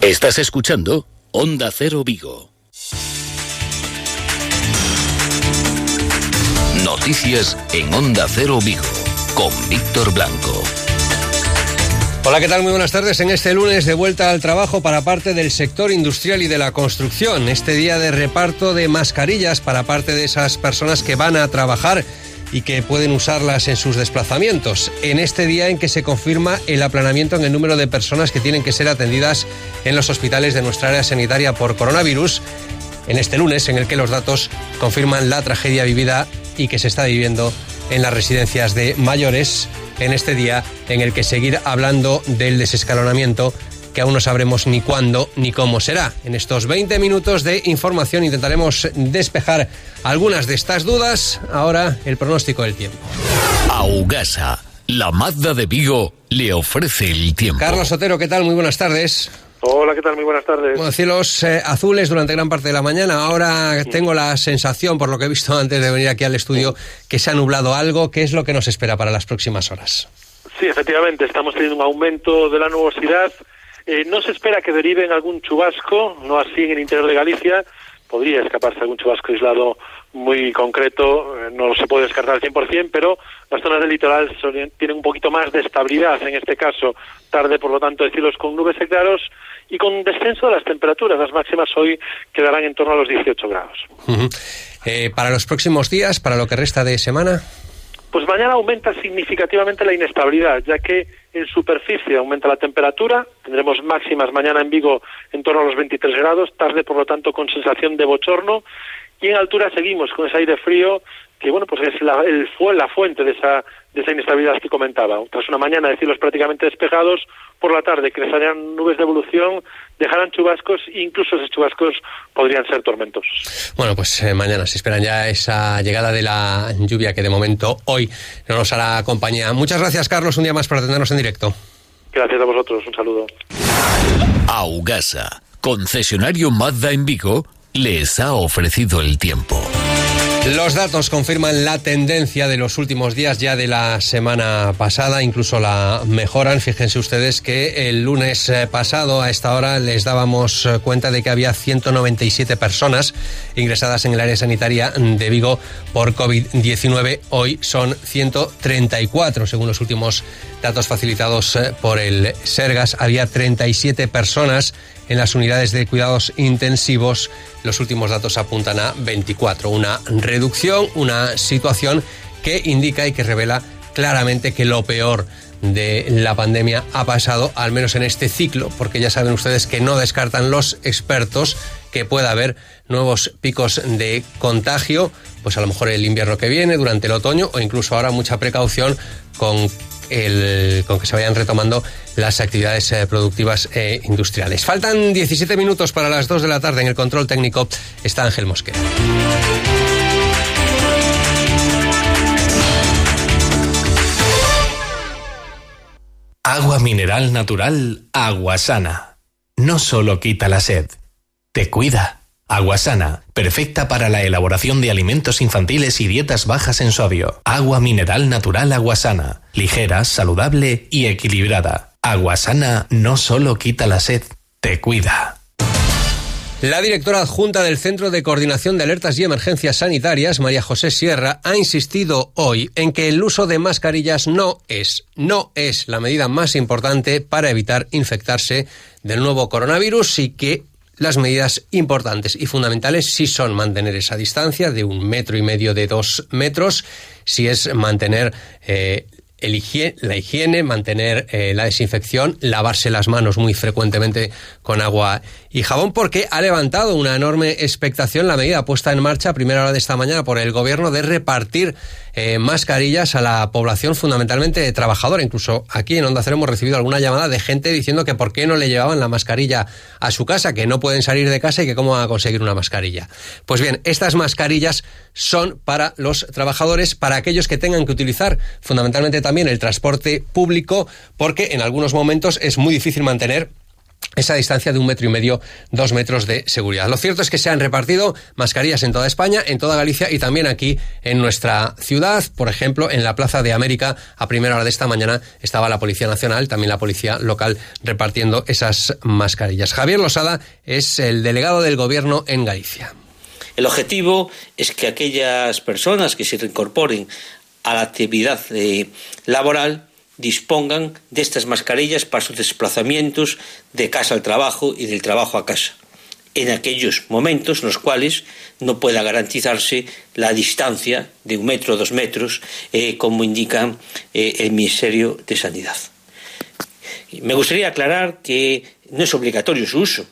Estás escuchando Onda Cero Vigo. Noticias en Onda Cero Vigo con Víctor Blanco. Hola, ¿qué tal? Muy buenas tardes. En este lunes de vuelta al trabajo para parte del sector industrial y de la construcción. Este día de reparto de mascarillas para parte de esas personas que van a trabajar y que pueden usarlas en sus desplazamientos. En este día en que se confirma el aplanamiento en el número de personas que tienen que ser atendidas en los hospitales de nuestra área sanitaria por coronavirus, en este lunes en el que los datos confirman la tragedia vivida y que se está viviendo en las residencias de mayores, en este día en el que seguir hablando del desescalonamiento que aún no sabremos ni cuándo ni cómo será. En estos 20 minutos de información intentaremos despejar algunas de estas dudas. Ahora el pronóstico del tiempo. Augasa, la Mazda de Vigo, le ofrece el tiempo. Carlos Otero, ¿qué tal? Muy buenas tardes. Hola, ¿qué tal? Muy buenas tardes. Bueno, cielos eh, azules durante gran parte de la mañana. Ahora tengo la sensación, por lo que he visto antes de venir aquí al estudio, que se ha nublado algo. ¿Qué es lo que nos espera para las próximas horas? Sí, efectivamente, estamos teniendo un aumento de la nubosidad eh, no se espera que derive en algún chubasco, no así en el interior de Galicia. Podría escaparse algún chubasco aislado muy concreto, eh, no se puede descartar al 100%, pero las zonas del litoral tienen un poquito más de estabilidad, en este caso tarde, por lo tanto, de cielos con nubes y y con descenso de las temperaturas. Las máximas hoy quedarán en torno a los 18 grados. Eh, para los próximos días, para lo que resta de semana. Pues mañana aumenta significativamente la inestabilidad, ya que en superficie aumenta la temperatura, tendremos máximas mañana en Vigo en torno a los 23 grados, tarde por lo tanto con sensación de bochorno, y en altura seguimos con ese aire frío que bueno pues es la, el, la fuente de esa, de esa inestabilidad que comentaba. Tras una mañana de cielos prácticamente despejados, por la tarde crecerían nubes de evolución, dejarán chubascos e incluso esos chubascos podrían ser tormentosos. Bueno, pues eh, mañana se esperan ya esa llegada de la lluvia que de momento hoy no nos hará compañía. Muchas gracias, Carlos, un día más por atendernos en directo. Gracias a vosotros, un saludo. Augasa, concesionario Mazda en Vigo, les ha ofrecido el tiempo. Los datos confirman la tendencia de los últimos días ya de la semana pasada, incluso la mejoran. Fíjense ustedes que el lunes eh, pasado a esta hora les dábamos eh, cuenta de que había 197 personas ingresadas en el área sanitaria de Vigo por COVID-19. Hoy son 134, según los últimos datos facilitados eh, por el Sergas. Había 37 personas en las unidades de cuidados intensivos. Los últimos datos apuntan a 24. Una reducción, una situación que indica y que revela claramente que lo peor de la pandemia ha pasado, al menos en este ciclo, porque ya saben ustedes que no descartan los expertos que pueda haber nuevos picos de contagio, pues a lo mejor el invierno que viene, durante el otoño, o incluso ahora mucha precaución con con que se vayan retomando las actividades eh, productivas e industriales. Faltan 17 minutos para las 2 de la tarde. En el control técnico está Ángel Mosquera. Agua mineral natural, agua sana. No solo quita la sed, te cuida. Agua sana, perfecta para la elaboración de alimentos infantiles y dietas bajas en sodio. Agua mineral natural aguasana, ligera, saludable y equilibrada. Aguasana no solo quita la sed, te cuida. La directora adjunta del Centro de Coordinación de Alertas y Emergencias Sanitarias, María José Sierra, ha insistido hoy en que el uso de mascarillas no es, no es la medida más importante para evitar infectarse del nuevo coronavirus y que las medidas importantes y fundamentales sí son mantener esa distancia de un metro y medio de dos metros, si es mantener eh, la higiene, mantener eh, la desinfección, lavarse las manos muy frecuentemente con agua y jabón, porque ha levantado una enorme expectación la medida puesta en marcha a primera hora de esta mañana por el gobierno de repartir eh, mascarillas a la población fundamentalmente trabajadora. Incluso aquí en Onda Cero hemos recibido alguna llamada de gente diciendo que por qué no le llevaban la mascarilla a su casa, que no pueden salir de casa y que cómo van a conseguir una mascarilla. Pues bien, estas mascarillas son para los trabajadores, para aquellos que tengan que utilizar fundamentalmente también el transporte público, porque en algunos momentos es muy difícil mantener esa distancia de un metro y medio, dos metros de seguridad. Lo cierto es que se han repartido mascarillas en toda España, en toda Galicia y también aquí en nuestra ciudad. Por ejemplo, en la Plaza de América, a primera hora de esta mañana, estaba la Policía Nacional, también la Policía Local, repartiendo esas mascarillas. Javier Losada es el delegado del Gobierno en Galicia. El objetivo es que aquellas personas que se reincorporen a la actividad eh, laboral dispongan de estas mascarillas para sus desplazamientos de casa al trabajo y del trabajo a casa, en aquellos momentos en los cuales no pueda garantizarse la distancia de un metro o dos metros, eh, como indica eh, el Ministerio de Sanidad. Me gustaría aclarar que no es obligatorio su uso.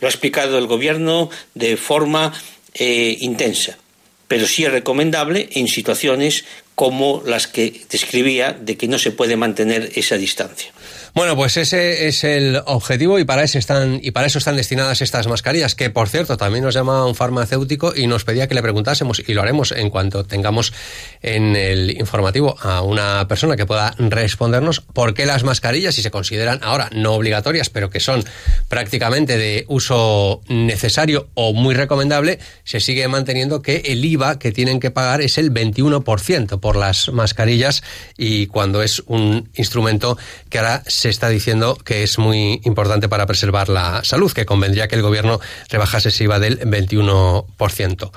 Lo ha explicado el Gobierno de forma eh, intensa, pero sí es recomendable en situaciones como las que describía de que no se puede mantener esa distancia. Bueno, pues ese es el objetivo y para eso están y para eso están destinadas estas mascarillas, que por cierto también nos llamaba un farmacéutico y nos pedía que le preguntásemos y lo haremos en cuanto tengamos en el informativo a una persona que pueda respondernos por qué las mascarillas, si se consideran ahora no obligatorias, pero que son prácticamente de uso necesario o muy recomendable, se sigue manteniendo que el IVA que tienen que pagar es el 21% por las mascarillas y cuando es un instrumento que ahora se está diciendo que es muy importante para preservar la salud, que convendría que el gobierno rebajase ese IVA del 21%.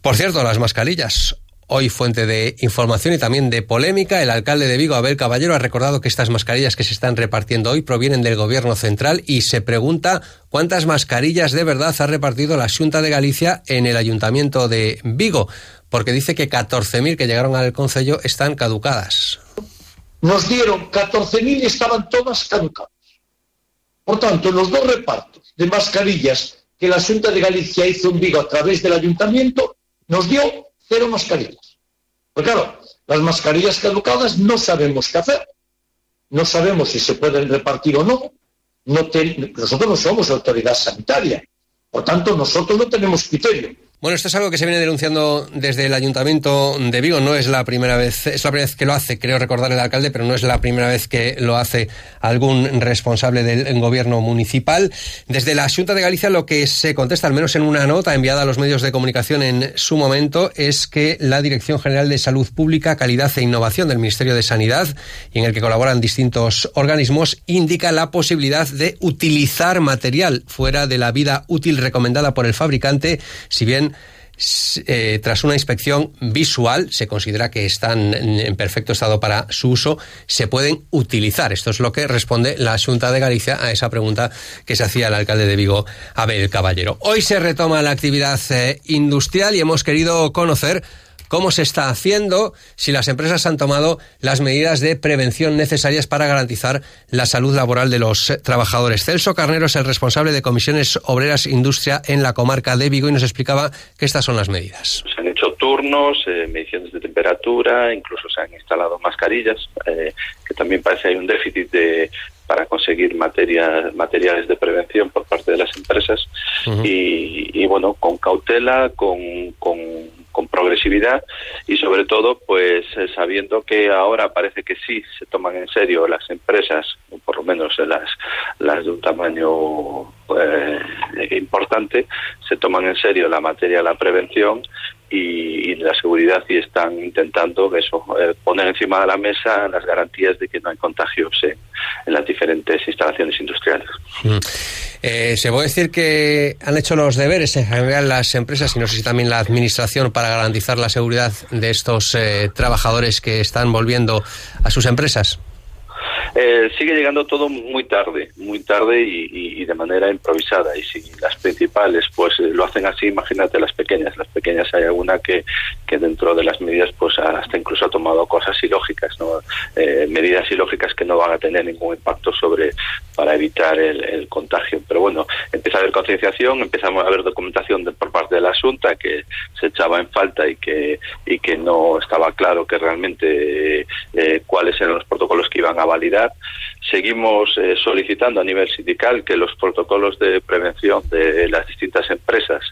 Por cierto, las mascarillas. Hoy fuente de información y también de polémica, el alcalde de Vigo, Abel Caballero, ha recordado que estas mascarillas que se están repartiendo hoy provienen del gobierno central y se pregunta cuántas mascarillas de verdad ha repartido la Junta de Galicia en el ayuntamiento de Vigo, porque dice que 14.000 que llegaron al Concello están caducadas nos dieron 14.000 y estaban todas caducadas. Por tanto, los dos repartos de mascarillas que la Junta de Galicia hizo en Vigo a través del ayuntamiento, nos dio cero mascarillas. Pues claro, las mascarillas caducadas no sabemos qué hacer. No sabemos si se pueden repartir o no. no nosotros no somos autoridad sanitaria. Por tanto, nosotros no tenemos criterio. Bueno, esto es algo que se viene denunciando desde el Ayuntamiento de Vigo. No es la primera vez, es la primera vez que lo hace, creo recordar el alcalde, pero no es la primera vez que lo hace algún responsable del gobierno municipal. Desde la Junta de Galicia lo que se contesta, al menos en una nota enviada a los medios de comunicación en su momento, es que la Dirección General de Salud Pública, Calidad e Innovación del Ministerio de Sanidad, y en el que colaboran distintos organismos, indica la posibilidad de utilizar material fuera de la vida útil recomendada por el fabricante, si bien eh, tras una inspección visual, se considera que están en perfecto estado para su uso, se pueden utilizar. Esto es lo que responde la Junta de Galicia a esa pregunta que se hacía el alcalde de Vigo, Abel Caballero. Hoy se retoma la actividad eh, industrial y hemos querido conocer cómo se está haciendo, si las empresas han tomado las medidas de prevención necesarias para garantizar la salud laboral de los trabajadores. Celso Carnero es el responsable de Comisiones Obreras Industria en la comarca de Vigo y nos explicaba que estas son las medidas. Se han hecho turnos, eh, mediciones de temperatura, incluso se han instalado mascarillas, eh, que también parece que hay un déficit de para conseguir materiales de prevención por parte de las empresas y, bueno, con cautela, con con progresividad y sobre todo pues eh, sabiendo que ahora parece que sí se toman en serio las empresas o por lo menos las las de un tamaño eh, importante se toman en serio la materia de la prevención y, la seguridad y están intentando eso eh, poner encima de la mesa las garantías de que no hay contagios en las diferentes instalaciones industriales. Mm. Eh, ¿Se puede decir que han hecho los deberes en general las empresas y no sé si también la administración para garantizar la seguridad de estos eh, trabajadores que están volviendo a sus empresas? Eh, sigue llegando todo muy tarde, muy tarde y, de manera improvisada. Y si las principales pues eh, lo hacen así, imagínate las pequeñas. Las pequeñas hay alguna que, que dentro de las medidas pues hasta incluso ha tomado cosas ilógicas, ¿no? Eh, medidas ilógicas que no van a tener ningún impacto sobre para evitar el, contagio. Pero bueno, empieza a haber concienciación, empezamos a haber documentación por parte de la Asunta que se echaba en falta y que y que no estaba claro que realmente cuáles eran los protocolos que iban a validar. Seguimos eh, solicitando a nivel sindical que los protocolos de prevención de las distintas empresas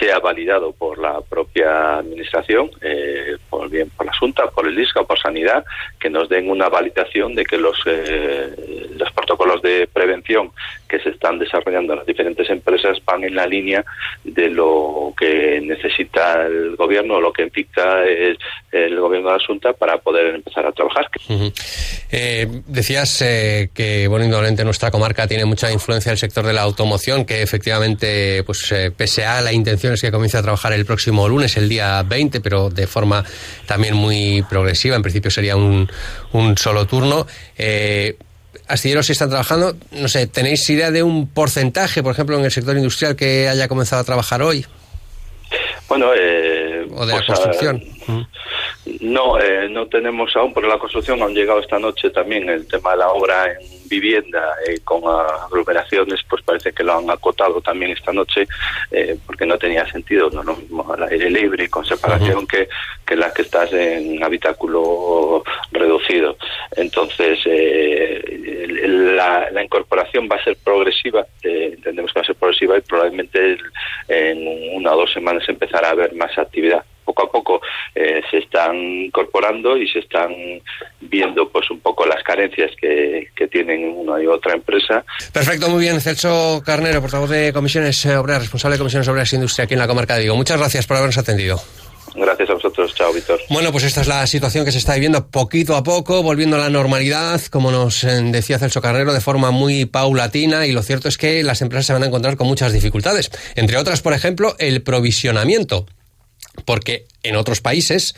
sea validado por la propia administración, eh, por bien por la Junta, por el DISCA o por Sanidad, que nos den una validación de que los, eh, los protocolos de prevención que se están desarrollando las diferentes empresas van en la línea de lo que necesita el gobierno lo que implica el, gobierno de Asunta para poder empezar a trabajar. Eh, decías eh, que, bueno, indudablemente nuestra comarca tiene mucha influencia en el sector de la automoción, que efectivamente, pues eh, pese a la intención es que comience a trabajar el próximo lunes, el día 20, pero de forma también muy progresiva, en principio sería un, un solo turno. Eh, astilleros si están trabajando, no sé, ¿tenéis idea de un porcentaje, por ejemplo, en el sector industrial que haya comenzado a trabajar hoy? Bueno, eh, o de la pues, construcción. no, eh, no tenemos aún, pero la construcción han llegado esta noche también el tema de la obra en vivienda eh, con aglomeraciones, pues parece que lo han acotado también esta noche, eh, porque no tenía sentido, no lo mismo al aire libre y con separación que, que la que estás en habitáculo reducido. Entonces, eh, la, la, incorporación va a ser progresiva, entendemos que va a ser progresiva y probablemente en una o dos semanas empezará a haber más actividad poco a poco eh, se están incorporando y se están viendo pues un poco las carencias que, que tienen una y otra empresa. Perfecto, muy bien. Celso Carnero, portavoz de Comisiones Obreras, responsable de Comisiones Obreras e Industria aquí en la comarca de Vigo. Muchas gracias por habernos atendido. Gracias a vosotros. Chao, Víctor. Bueno, pues esta es la situación que se está viviendo poquito a poco, volviendo a la normalidad, como nos eh, decía Celso Carnero, de forma muy paulatina. Y lo cierto es que las empresas se van a encontrar con muchas dificultades. Entre otras, por ejemplo, el provisionamiento porque en otros países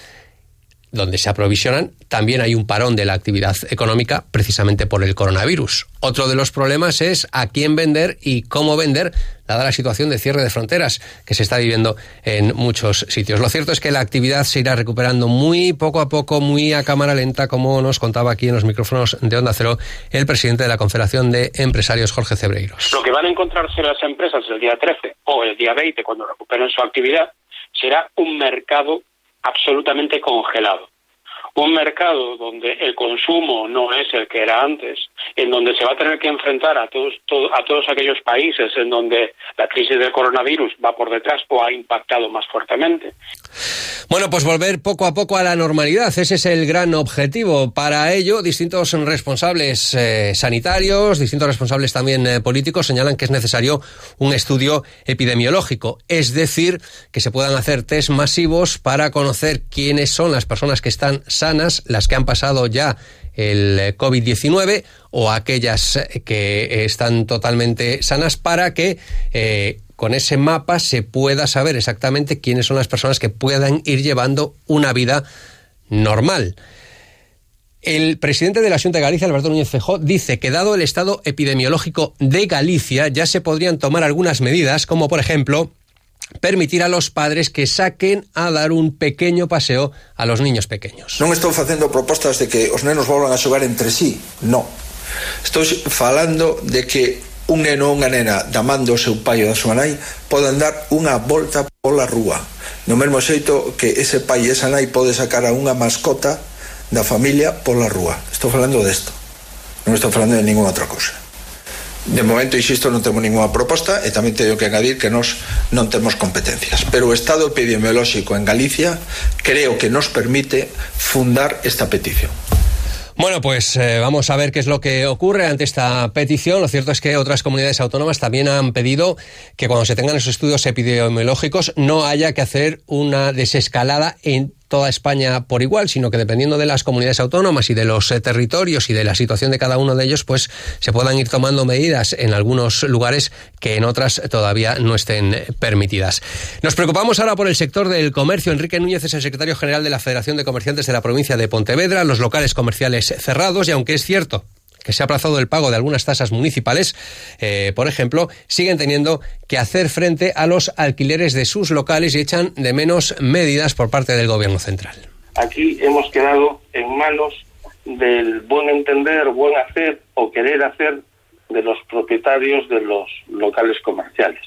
donde se aprovisionan, también hay un parón de la actividad económica precisamente por el coronavirus. Otro de los problemas es a quién vender y cómo vender, dada la situación de cierre de fronteras que se está viviendo en muchos sitios. Lo cierto es que la actividad se irá recuperando muy poco a poco, muy a cámara lenta, como nos contaba aquí en los micrófonos de Onda Cero el presidente de la Confederación de Empresarios, Jorge Cebreiros. Lo que van a encontrarse las empresas el día 13 o el día 20, cuando recuperen su actividad, será un mercado absolutamente congelado. Un mercado donde el consumo no es el que era antes, en donde se va a tener que enfrentar a todos, a todos aquellos países en donde la crisis del coronavirus va por detrás o ha impactado más fuertemente. Bueno, pues volver poco a poco a la normalidad, ese es el gran objetivo. Para ello, distintos responsables eh, sanitarios, distintos responsables también eh, políticos señalan que es necesario un estudio epidemiológico, es decir, que se puedan hacer test masivos para conocer quiénes son las personas que están sanas, las que han pasado ya el eh, COVID-19 o aquellas que están totalmente sanas para que con ese mapa se pueda saber exactamente quiénes son las personas que puedan ir llevando una vida normal. El presidente de la Junta de Galicia, Alberto Núñez Fejó, dice que dado el estado epidemiológico de Galicia ya se podrían tomar algunas medidas, como por ejemplo permitir a los padres que saquen a dar un pequeño paseo a los niños pequeños. Non estou facendo propostas de que os nenos volvan a xogar entre sí, no. Estou falando de que un neno ou unha nena damando o seu pai ou da súa nai poden dar unha volta pola rúa. No mesmo xeito que ese pai e esa nai pode sacar a unha mascota da familia pola rúa. Estou falando desto. Non estou falando de ninguna outra cousa. De momento, insisto, non temos ninguna proposta e tamén teño que engadir que nós non temos competencias. Pero o estado epidemiolóxico en Galicia creo que nos permite fundar esta petición. Bueno, pues eh, vamos a ver qué es lo que ocurre ante esta petición. Lo cierto es que otras comunidades autónomas también han pedido que cuando se tengan esos estudios epidemiológicos no haya que hacer una desescalada en toda España por igual, sino que dependiendo de las comunidades autónomas y de los eh, territorios y de la situación de cada uno de ellos, pues se puedan ir tomando medidas en algunos lugares que en otras todavía no estén permitidas. Nos preocupamos ahora por el sector del comercio. Enrique Núñez es el secretario general de la Federación de Comerciantes de la provincia de Pontevedra, los locales comerciales cerrados y aunque es cierto que se ha aplazado el pago de algunas tasas municipales, eh, por ejemplo, siguen teniendo que hacer frente a los alquileres de sus locales y echan de menos medidas por parte del gobierno central. Aquí hemos quedado en manos del buen entender, buen hacer o querer hacer de los propietarios de los locales comerciales.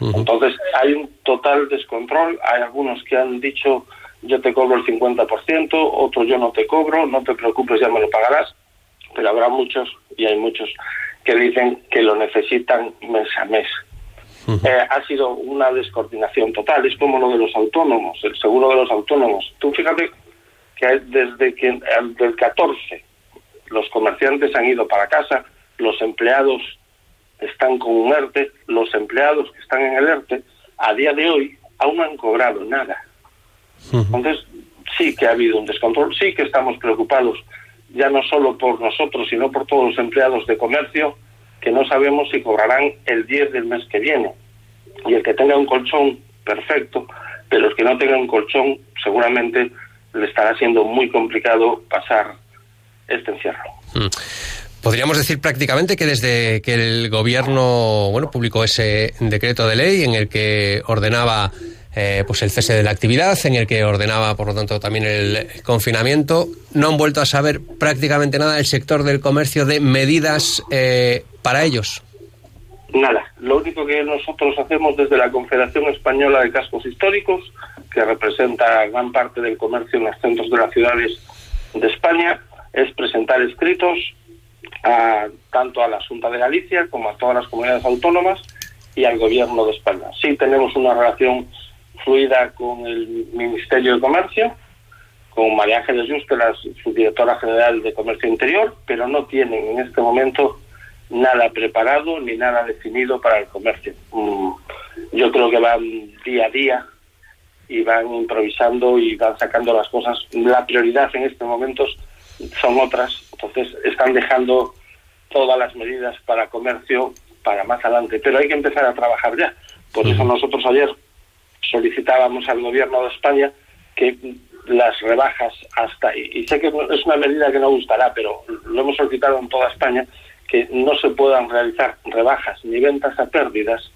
Entonces hay un total descontrol, hay algunos que han dicho yo te cobro el 50%, otros yo no te cobro, no te preocupes, ya me lo pagarás pero habrá muchos, y hay muchos, que dicen que lo necesitan mes a mes. Eh, ha sido una descoordinación total, es como lo de los autónomos, el seguro de los autónomos. Tú fíjate que desde que el 14 los comerciantes han ido para casa, los empleados están con un ERTE, los empleados que están en el ERTE, a día de hoy aún no han cobrado nada. Entonces, sí que ha habido un descontrol, sí que estamos preocupados, ya no solo por nosotros, sino por todos los empleados de comercio, que no sabemos si cobrarán el 10 del mes que viene. Y el que tenga un colchón, perfecto, pero el que no tenga un colchón, seguramente le estará siendo muy complicado pasar este encierro. Mm. Podríamos decir prácticamente que desde que el gobierno bueno publicó ese decreto de ley en el que ordenaba eh, pues el cese de la actividad, en el que ordenaba por lo tanto también el confinamiento, no han vuelto a saber prácticamente nada del sector del comercio de medidas eh, para ellos. Nada, lo único que nosotros hacemos desde la Confederación Española de Cascos Históricos, que representa gran parte del comercio en los centros de las ciudades de España, es presentar escritos a, tanto a la Junta de Galicia como a todas las comunidades autónomas y al Gobierno de España. Sí tenemos una relación fluida con el Ministerio de Comercio, con María Ángeles Juste, la subdirectora general de Comercio Interior, pero no tienen en este momento nada preparado ni nada definido para el comercio. Mm, yo creo que van día a día y van improvisando y van sacando las cosas. La prioridad en estos momentos son otras, entonces están dejando todas las medidas para comercio para más adelante, pero hay que empezar a trabajar ya. Por eso nosotros ayer solicitábamos al gobierno de España que las rebajas hasta, y, sé que es una medida que no gustará, pero lo hemos solicitado en toda España, que no se puedan realizar rebajas ni ventas a pérdidas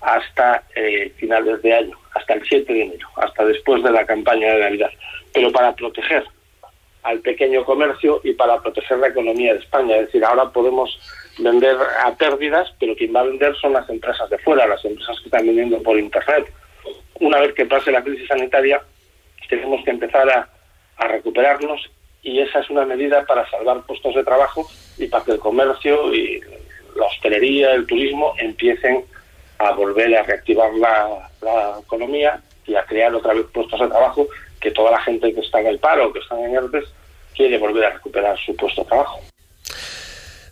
hasta eh, finales de año, hasta el 7 de enero, hasta después de la campaña de Navidad. Pero para proteger al pequeño comercio y para proteger la economía de España. Es decir, ahora podemos vender a pérdidas, pero quien va a vender son las empresas de fuera, las empresas que están vendiendo por Internet. Una vez que pase la crisis sanitaria, tenemos que empezar a, recuperarnos y esa es una medida para salvar puestos de trabajo y para que el comercio y la hostelería, el turismo empiecen a volver a reactivar la, la economía y a crear otra vez puestos de trabajo que toda la gente que está en el paro, que está en ERTES, quiere volver a recuperar su puesto de trabajo.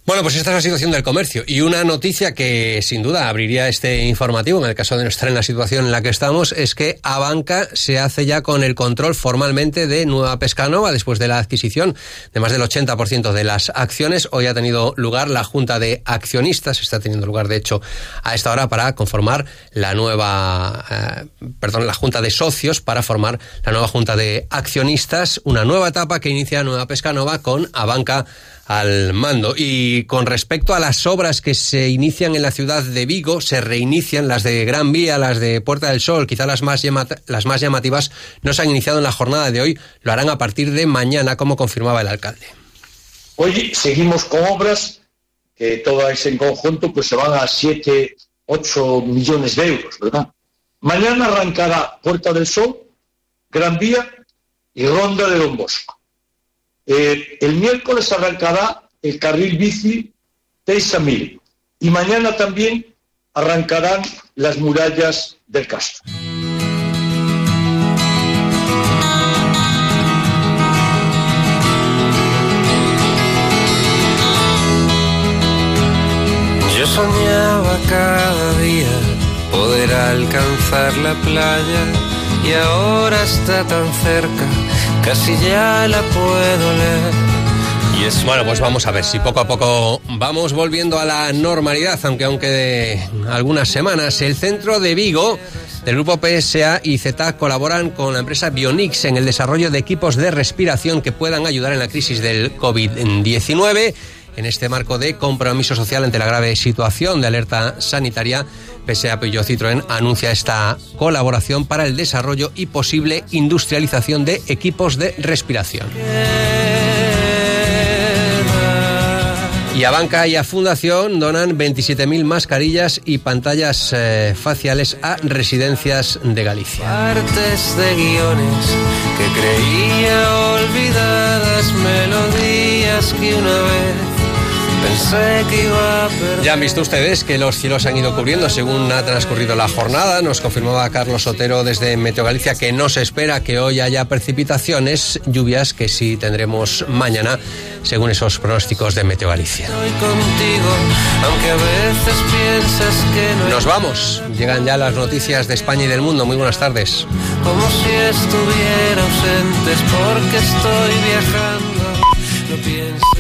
Bueno, pues esta es la situación del comercio y una noticia que sin duda abriría este informativo en el caso de no estar en la situación en la que estamos es que Abanca se hace ya con el control formalmente de Nueva Pescanova después de la adquisición de más del 80% de las acciones. Hoy ha tenido lugar la Junta de Accionistas, está teniendo lugar de hecho a esta hora para conformar la nueva, eh, perdón, la Junta de Socios para formar la nueva Junta de Accionistas, una nueva etapa que inicia Nueva Pescanova con Abanca al mando. Y con respecto a las obras que se inician en la ciudad de Vigo, se reinician las de Gran Vía, las de Puerta del Sol, quizá las más, las más llamativas, no se han iniciado en la jornada de hoy, lo harán a partir de mañana, como confirmaba el alcalde. Hoy seguimos con obras que todas en conjunto pues se van a 7, 8 millones de euros, ¿verdad? Mañana arrancará Puerta del Sol, Gran Vía y Ronda de Don Bosco. Eh, el miércoles arrancará el carril bici Teisamil y mañana también arrancarán las murallas del Castro. Yo soñaba cada día poder alcanzar la playa y ahora está tan cerca casi ya la puedo leer. Bueno, pues vamos a ver si poco a poco vamos volviendo a la normalidad, aunque aunque de algunas semanas. El centro de Vigo del grupo PSA y Z colaboran con la empresa Bionix en el desarrollo de equipos de respiración que puedan ayudar en la crisis del COVID-19. En este marco de compromiso social ante la grave situación de alerta sanitaria, PSA Peugeot Citroën anuncia esta colaboración para el desarrollo y posible industrialización de equipos de respiración. Y a Banca y a Fundación donan 27.000 mascarillas y pantallas eh, faciales a residencias de Galicia. Pensé que iba a perder. Ya han visto ustedes que los cielos han ido cubriendo según ha transcurrido la jornada. Nos confirmaba Carlos Sotero desde Meteo Galicia que no se espera que hoy haya precipitaciones, lluvias que sí tendremos mañana, según esos pronósticos de Meteo Galicia. Estoy contigo, aunque a veces piensas que no. Nos vamos. Llegan ya las noticias de España y del mundo. Muy buenas tardes. Como si estuviera ausentes porque estoy viajando. No pienses.